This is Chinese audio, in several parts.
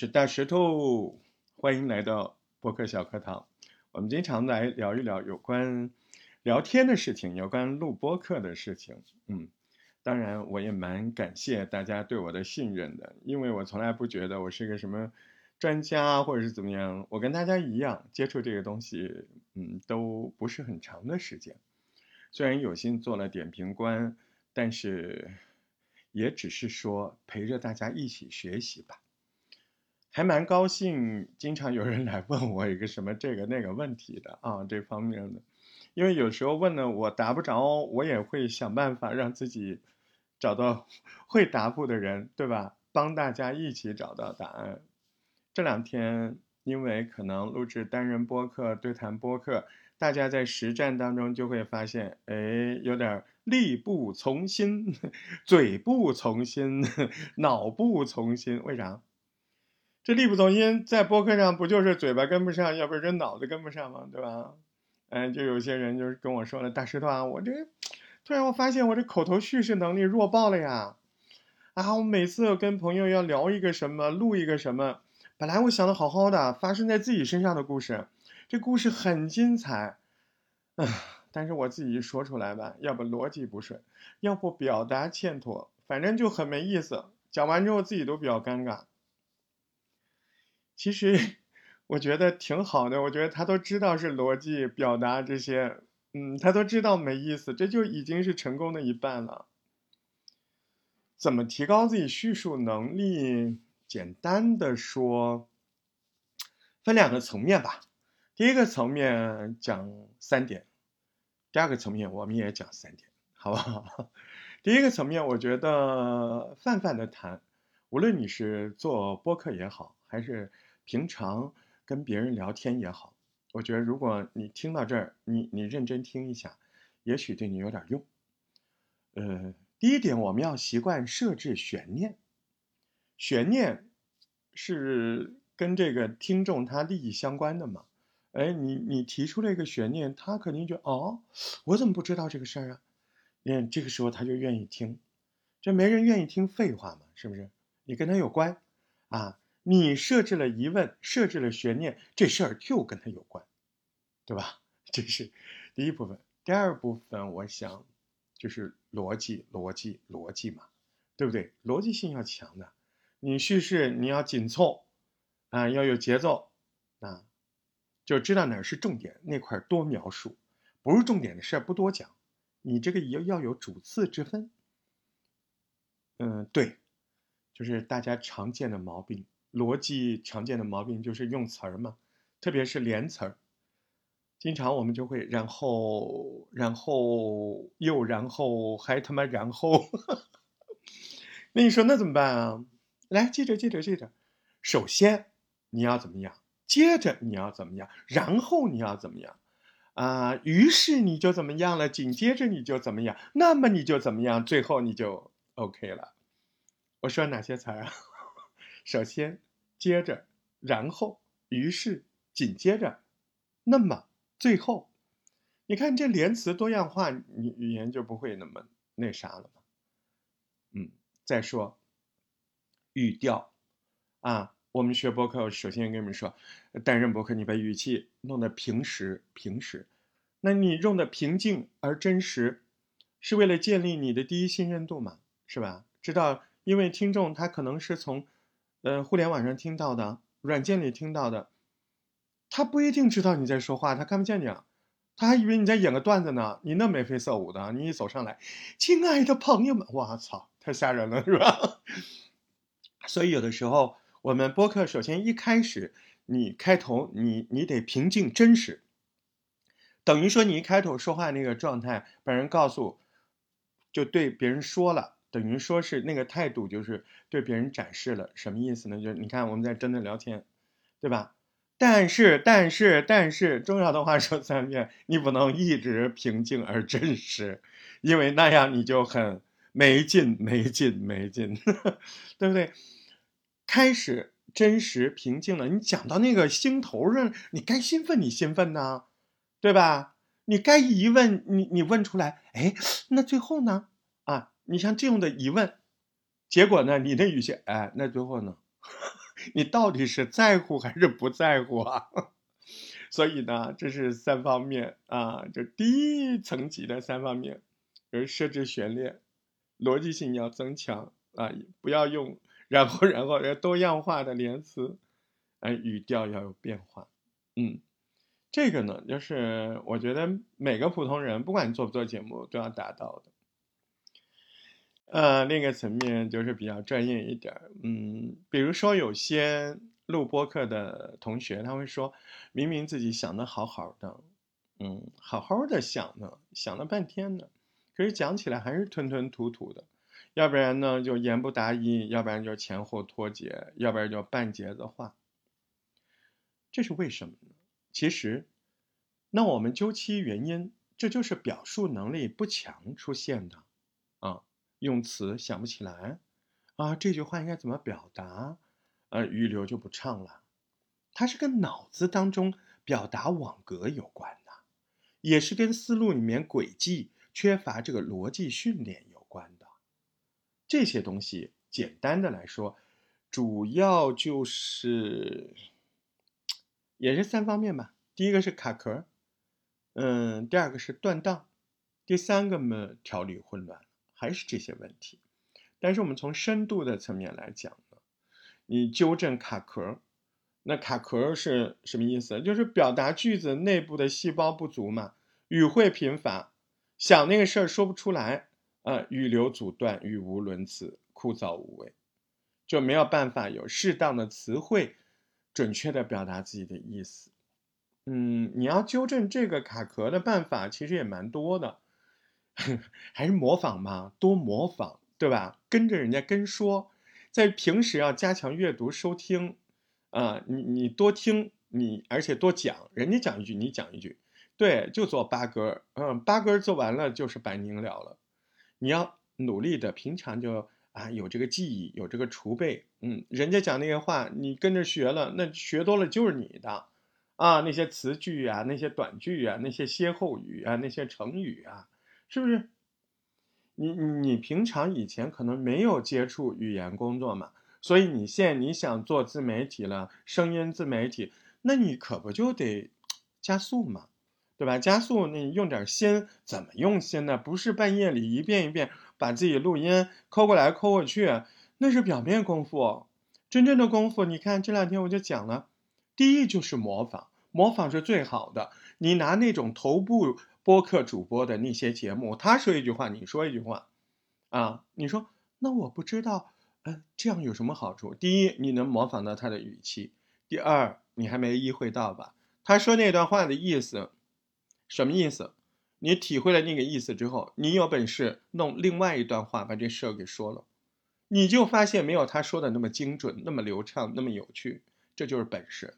是大石头，欢迎来到播客小课堂。我们经常来聊一聊有关聊天的事情，有关录播课的事情。嗯，当然我也蛮感谢大家对我的信任的，因为我从来不觉得我是个什么专家或者是怎么样。我跟大家一样，接触这个东西，嗯，都不是很长的时间。虽然有幸做了点评官，但是也只是说陪着大家一起学习吧。还蛮高兴，经常有人来问我一个什么这个那个问题的啊，这方面的，因为有时候问的我答不着，我也会想办法让自己找到会答复的人，对吧？帮大家一起找到答案。这两天因为可能录制单人播客、对谈播客，大家在实战当中就会发现，哎，有点力不从心，嘴不从心，脑不从心，为啥？这力不从心，在播客上不就是嘴巴跟不上，要不然这脑子跟不上吗？对吧？嗯，就有些人就是跟我说了，大石头啊，我这突然我发现我这口头叙事能力弱爆了呀！啊，我每次跟朋友要聊一个什么，录一个什么，本来我想的好好的，发生在自己身上的故事，这故事很精彩，啊，但是我自己说出来吧，要不逻辑不顺，要不表达欠妥，反正就很没意思。讲完之后自己都比较尴尬。其实我觉得挺好的，我觉得他都知道是逻辑表达这些，嗯，他都知道没意思，这就已经是成功的一半了。怎么提高自己叙述能力？简单的说，分两个层面吧。第一个层面讲三点，第二个层面我们也讲三点，好不好？第一个层面，我觉得泛泛的谈，无论你是做播客也好，还是平常跟别人聊天也好，我觉得如果你听到这儿，你你认真听一下，也许对你有点用。呃，第一点，我们要习惯设置悬念，悬念是跟这个听众他利益相关的嘛？哎，你你提出了一个悬念，他肯定就哦，我怎么不知道这个事儿啊？嗯，这个时候他就愿意听，这没人愿意听废话嘛，是不是？你跟他有关啊？你设置了疑问，设置了悬念，这事儿就跟他有关，对吧？这是第一部分。第二部分，我想就是逻辑，逻辑，逻辑嘛，对不对？逻辑性要强的，你叙事你要紧凑啊，要有节奏啊，就知道哪儿是重点，那块多描述，不是重点的事儿不多讲。你这个要要有主次之分。嗯，对，就是大家常见的毛病。逻辑常见的毛病就是用词儿嘛，特别是连词儿，经常我们就会然后然后又然后还他妈然后，那你说那怎么办啊？来记着记着记着，首先你要怎么样？接着你要怎么样？然后你要怎么样？啊，于是你就怎么样了？紧接着你就怎么样？那么你就怎么样？最后你就 OK 了。我说哪些词儿啊？首先，接着，然后，于是，紧接着，那么，最后，你看这连词多样化，你语言就不会那么那啥了嘛。嗯，再说，语调，啊，我们学博客，首先跟你们说，担任博客，你把语气弄得平实，平实，那你用的平静而真实，是为了建立你的第一信任度嘛，是吧？知道，因为听众他可能是从。呃，互联网上听到的，软件里听到的，他不一定知道你在说话，他看不见你啊，他还以为你在演个段子呢。你那眉飞色舞的，你一走上来，亲爱的朋友们，我操，太吓人了，是吧？所以有的时候，我们播客首先一开始，你开头你你得平静真实，等于说你一开头说话那个状态，把人告诉，就对别人说了。等于说是那个态度，就是对别人展示了什么意思呢？就是你看我们在真的聊天，对吧？但是，但是，但是，重要的话说三遍，你不能一直平静而真实，因为那样你就很没劲，没劲，没劲，对不对？开始真实平静了，你讲到那个心头上，你该兴奋，你兴奋呢，对吧？你该疑问，你你问出来，哎，那最后呢？你像这样的疑问，结果呢？你的语气，哎，那最后呢？你到底是在乎还是不在乎啊？所以呢，这是三方面啊，就第一层级的三方面，就是设置悬念，逻辑性要增强啊，不要用然后然后要多样化的连词，哎，语调要有变化，嗯，这个呢，就是我觉得每个普通人，不管你做不做节目，都要达到的。呃，另一个层面就是比较专业一点嗯，比如说有些录播课的同学，他会说明明自己想的好好的，嗯，好好的想呢，想了半天呢，可是讲起来还是吞吞吐吐的，要不然呢就言不达意，要不然就前后脱节，要不然就半截子话，这是为什么呢？其实，那我们究其原因，这就是表述能力不强出现的，用词想不起来，啊，这句话应该怎么表达？呃，语流就不畅了。它是跟脑子当中表达网格有关的，也是跟思路里面轨迹缺乏这个逻辑训练有关的。这些东西，简单的来说，主要就是也是三方面吧。第一个是卡壳，嗯，第二个是断档，第三个嘛，条理混乱。还是这些问题，但是我们从深度的层面来讲呢，你纠正卡壳，那卡壳是什么意思？就是表达句子内部的细胞不足嘛，语汇贫乏，想那个事儿说不出来，啊，语流阻断，语无伦次，枯燥无味，就没有办法有适当的词汇，准确的表达自己的意思。嗯，你要纠正这个卡壳的办法，其实也蛮多的。还是模仿嘛，多模仿，对吧？跟着人家跟说，在平时要加强阅读收听，啊，你你多听，你而且多讲，人家讲一句你讲一句，对，就做八根嗯，八根做完了就是百宁了了。你要努力的，平常就啊有这个记忆，有这个储备，嗯，人家讲那些话，你跟着学了，那学多了就是你的，啊，那些词句啊，那些短句啊，那些歇后语啊，那些成语啊。是不是？你你平常以前可能没有接触语言工作嘛，所以你现在你想做自媒体了，声音自媒体，那你可不就得加速嘛，对吧？加速，你用点心，怎么用心呢？不是半夜里一遍一遍把自己录音抠过来抠过去，那是表面功夫。真正的功夫，你看这两天我就讲了，第一就是模仿，模仿是最好的。你拿那种头部。播客主播的那些节目，他说一句话，你说一句话，啊，你说那我不知道，嗯，这样有什么好处？第一，你能模仿到他的语气；第二，你还没意会到吧？他说那段话的意思，什么意思？你体会了那个意思之后，你有本事弄另外一段话把这事儿给说了，你就发现没有他说的那么精准、那么流畅、那么有趣，这就是本事，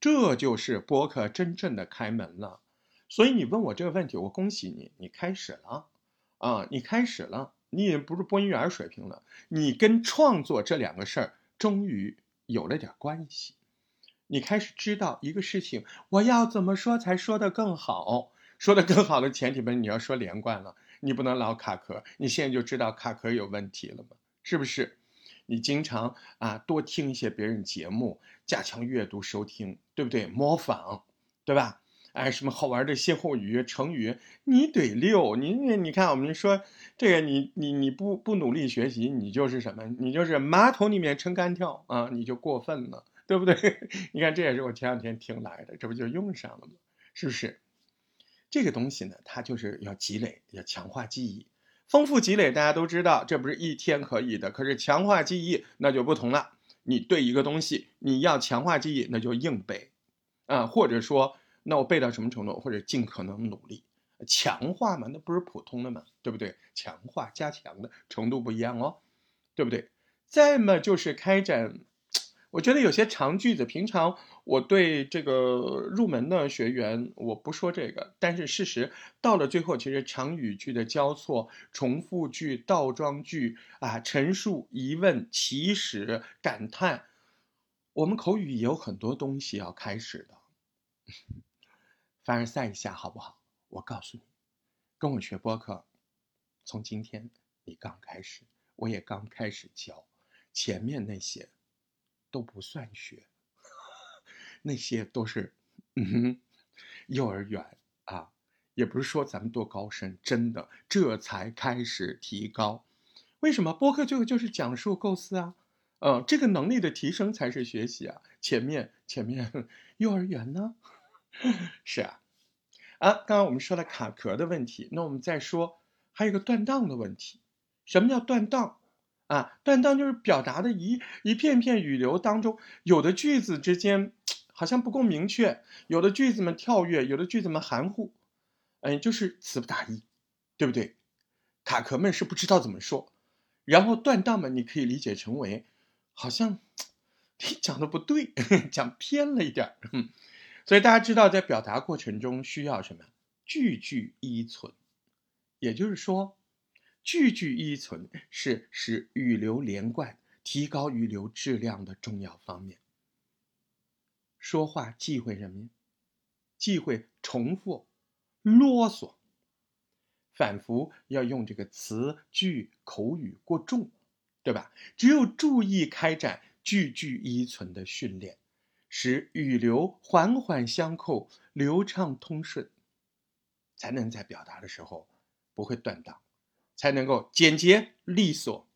这就是播客真正的开门了。所以你问我这个问题，我恭喜你，你开始了，啊，你开始了，你已经不是播音员水平了，你跟创作这两个事儿终于有了点关系，你开始知道一个事情，我要怎么说才说得更好，说得更好的前提本你要说连贯了，你不能老卡壳，你现在就知道卡壳有问题了吗？是不是？你经常啊多听一些别人节目，加强阅读收听，对不对？模仿，对吧？哎，什么好玩的歇后语、成语，你得溜。你你你看，我们说这个，你你你不不努力学习，你就是什么？你就是马桶里面撑杆跳啊，你就过分了，对不对？你看，这也是我前两天听来的，这不就用上了吗？是不是？这个东西呢，它就是要积累，要强化记忆，丰富积累。大家都知道，这不是一天可以的。可是强化记忆那就不同了。你对一个东西，你要强化记忆，那就硬背啊，或者说。那我背到什么程度，或者尽可能努力强化嘛？那不是普通的嘛，对不对？强化、加强的程度不一样哦，对不对？再么就是开展，我觉得有些长句子，平常我对这个入门的学员我不说这个，但是事实到了最后，其实长语句的交错、重复句、倒装句啊，陈述、疑问、起始、感叹，我们口语也有很多东西要开始的。凡尔赛一下好不好？我告诉你，跟我学播客，从今天你刚开始，我也刚开始教，前面那些都不算学，那些都是嗯哼幼儿园啊，也不是说咱们多高深，真的这才开始提高。为什么播客最后就是讲述构思啊？呃，这个能力的提升才是学习啊！前面前面 幼儿园呢？是啊，啊，刚刚我们说了卡壳的问题，那我们再说还有一个断档的问题。什么叫断档？啊，断档就是表达的一一片片语流当中，有的句子之间好像不够明确，有的句子们跳跃，有的句子们含糊，嗯，就是词不达意，对不对？卡壳们是不知道怎么说，然后断档们你可以理解成为。好像 你讲的不对，讲偏了一点儿，所以大家知道，在表达过程中需要什么？句句依存，也就是说，句句依存是使语流连贯、提高语流质量的重要方面。说话忌讳什么呀？忌讳重复、啰嗦、反复，要用这个词句口语过重。对吧？只有注意开展句句依存的训练，使语流环环相扣、流畅通顺，才能在表达的时候不会断档，才能够简洁利索。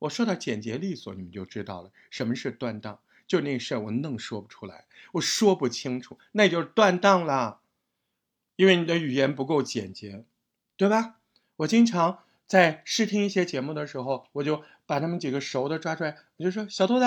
我说到简洁利索，你们就知道了什么是断档。就那事儿，我弄说不出来，我说不清楚，那就是断档了，因为你的语言不够简洁，对吧？我经常。在试听一些节目的时候，我就把他们几个熟的抓出来，我就说：“小兔子，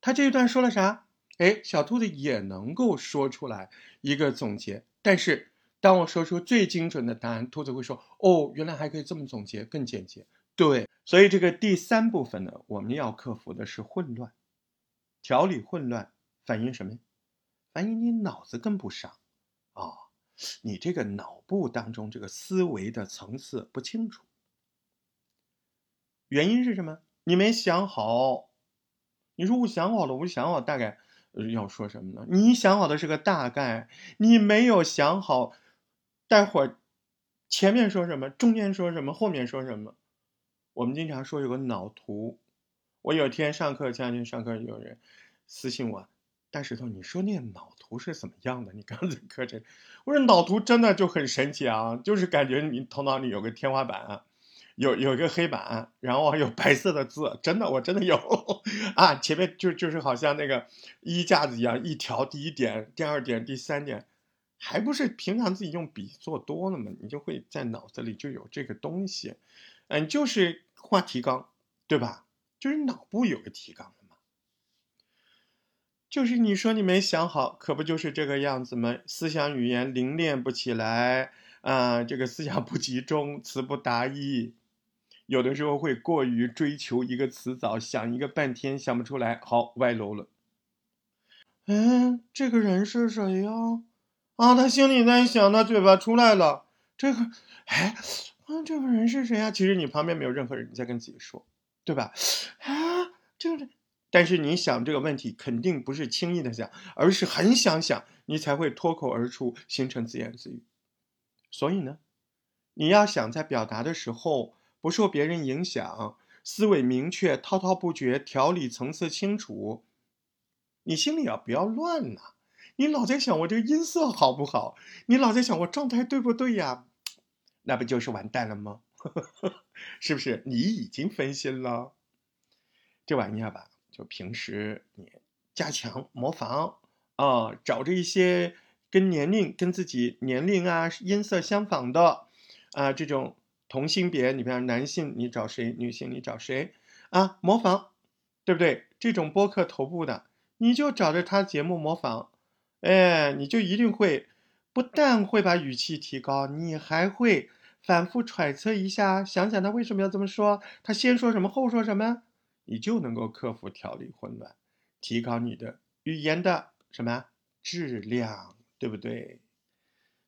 他这一段说了啥？”哎，小兔子也能够说出来一个总结。但是当我说出最精准的答案，兔子会说：“哦，原来还可以这么总结，更简洁。”对，所以这个第三部分呢，我们要克服的是混乱，调理混乱，反映什么？反映你脑子跟不上啊，你这个脑部当中这个思维的层次不清楚。原因是什么？你没想好。你说我想好了，我想好大概要说什么呢？你想好的是个大概，你没有想好，待会儿前面说什么，中间说什么，后面说什么。我们经常说有个脑图。我有天上课，前两天上课有人私信我，大石头，你说那个脑图是怎么样的？你刚才课程，我说脑图真的就很神奇啊，就是感觉你头脑里有个天花板啊。有有一个黑板，然后还有白色的字，真的，我真的有 啊！前面就就是好像那个衣架子一样，一条第一点、第二点、第三点，还不是平常自己用笔做多了吗？你就会在脑子里就有这个东西，嗯，就是画提纲，对吧？就是脑部有个提纲的嘛。就是你说你没想好，可不就是这个样子吗？思想语言凝练不起来啊，这个思想不集中，词不达意。有的时候会过于追求一个词藻，想一个半天想不出来，好歪楼了。嗯，这个人是谁呀？啊，他心里在想，他嘴巴出来了。这个，哎，这个人是谁呀？其实你旁边没有任何人，你在跟自己说，对吧？啊，这个，但是你想这个问题，肯定不是轻易的想，而是很想想，你才会脱口而出，形成自言自语。所以呢，你要想在表达的时候。不受别人影响，思维明确，滔滔不绝，条理层次清楚。你心里啊不要乱呐，你老在想我这个音色好不好？你老在想我状态对不对呀？那不就是完蛋了吗？是不是？你已经分心了。这玩意儿吧，就平时你加强模仿啊，找着一些跟年龄、跟自己年龄啊音色相仿的啊这种。同性别，你比方男性，你找谁？女性，你找谁？啊，模仿，对不对？这种播客头部的，你就找着他节目模仿，哎，你就一定会，不但会把语气提高，你还会反复揣测一下，想想他为什么要这么说，他先说什么，后说什么，你就能够克服条理混乱，提高你的语言的什么质量，对不对？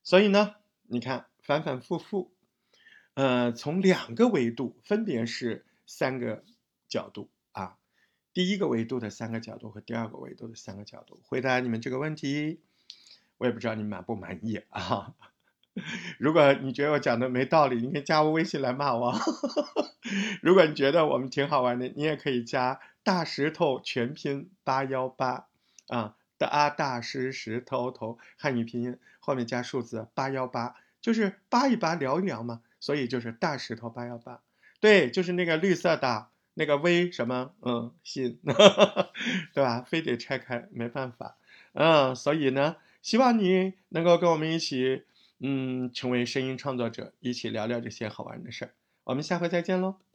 所以呢，你看反反复复。呃，从两个维度，分别是三个角度啊。第一个维度的三个角度和第二个维度的三个角度，回答你们这个问题，我也不知道你满不满意啊。如果你觉得我讲的没道理，你可以加我微信来骂我。如果你觉得我们挺好玩的，你也可以加大石头全拼八幺八啊，大大石石头头汉语拼音后面加数字八幺八，就是扒一扒聊一聊嘛，所以就是大石头八幺八。对，就是那个绿色的那个微什么，嗯，信，对吧？非得拆开，没办法，嗯，所以呢，希望你能够跟我们一起，嗯，成为声音创作者，一起聊聊这些好玩的事儿。我们下回再见喽。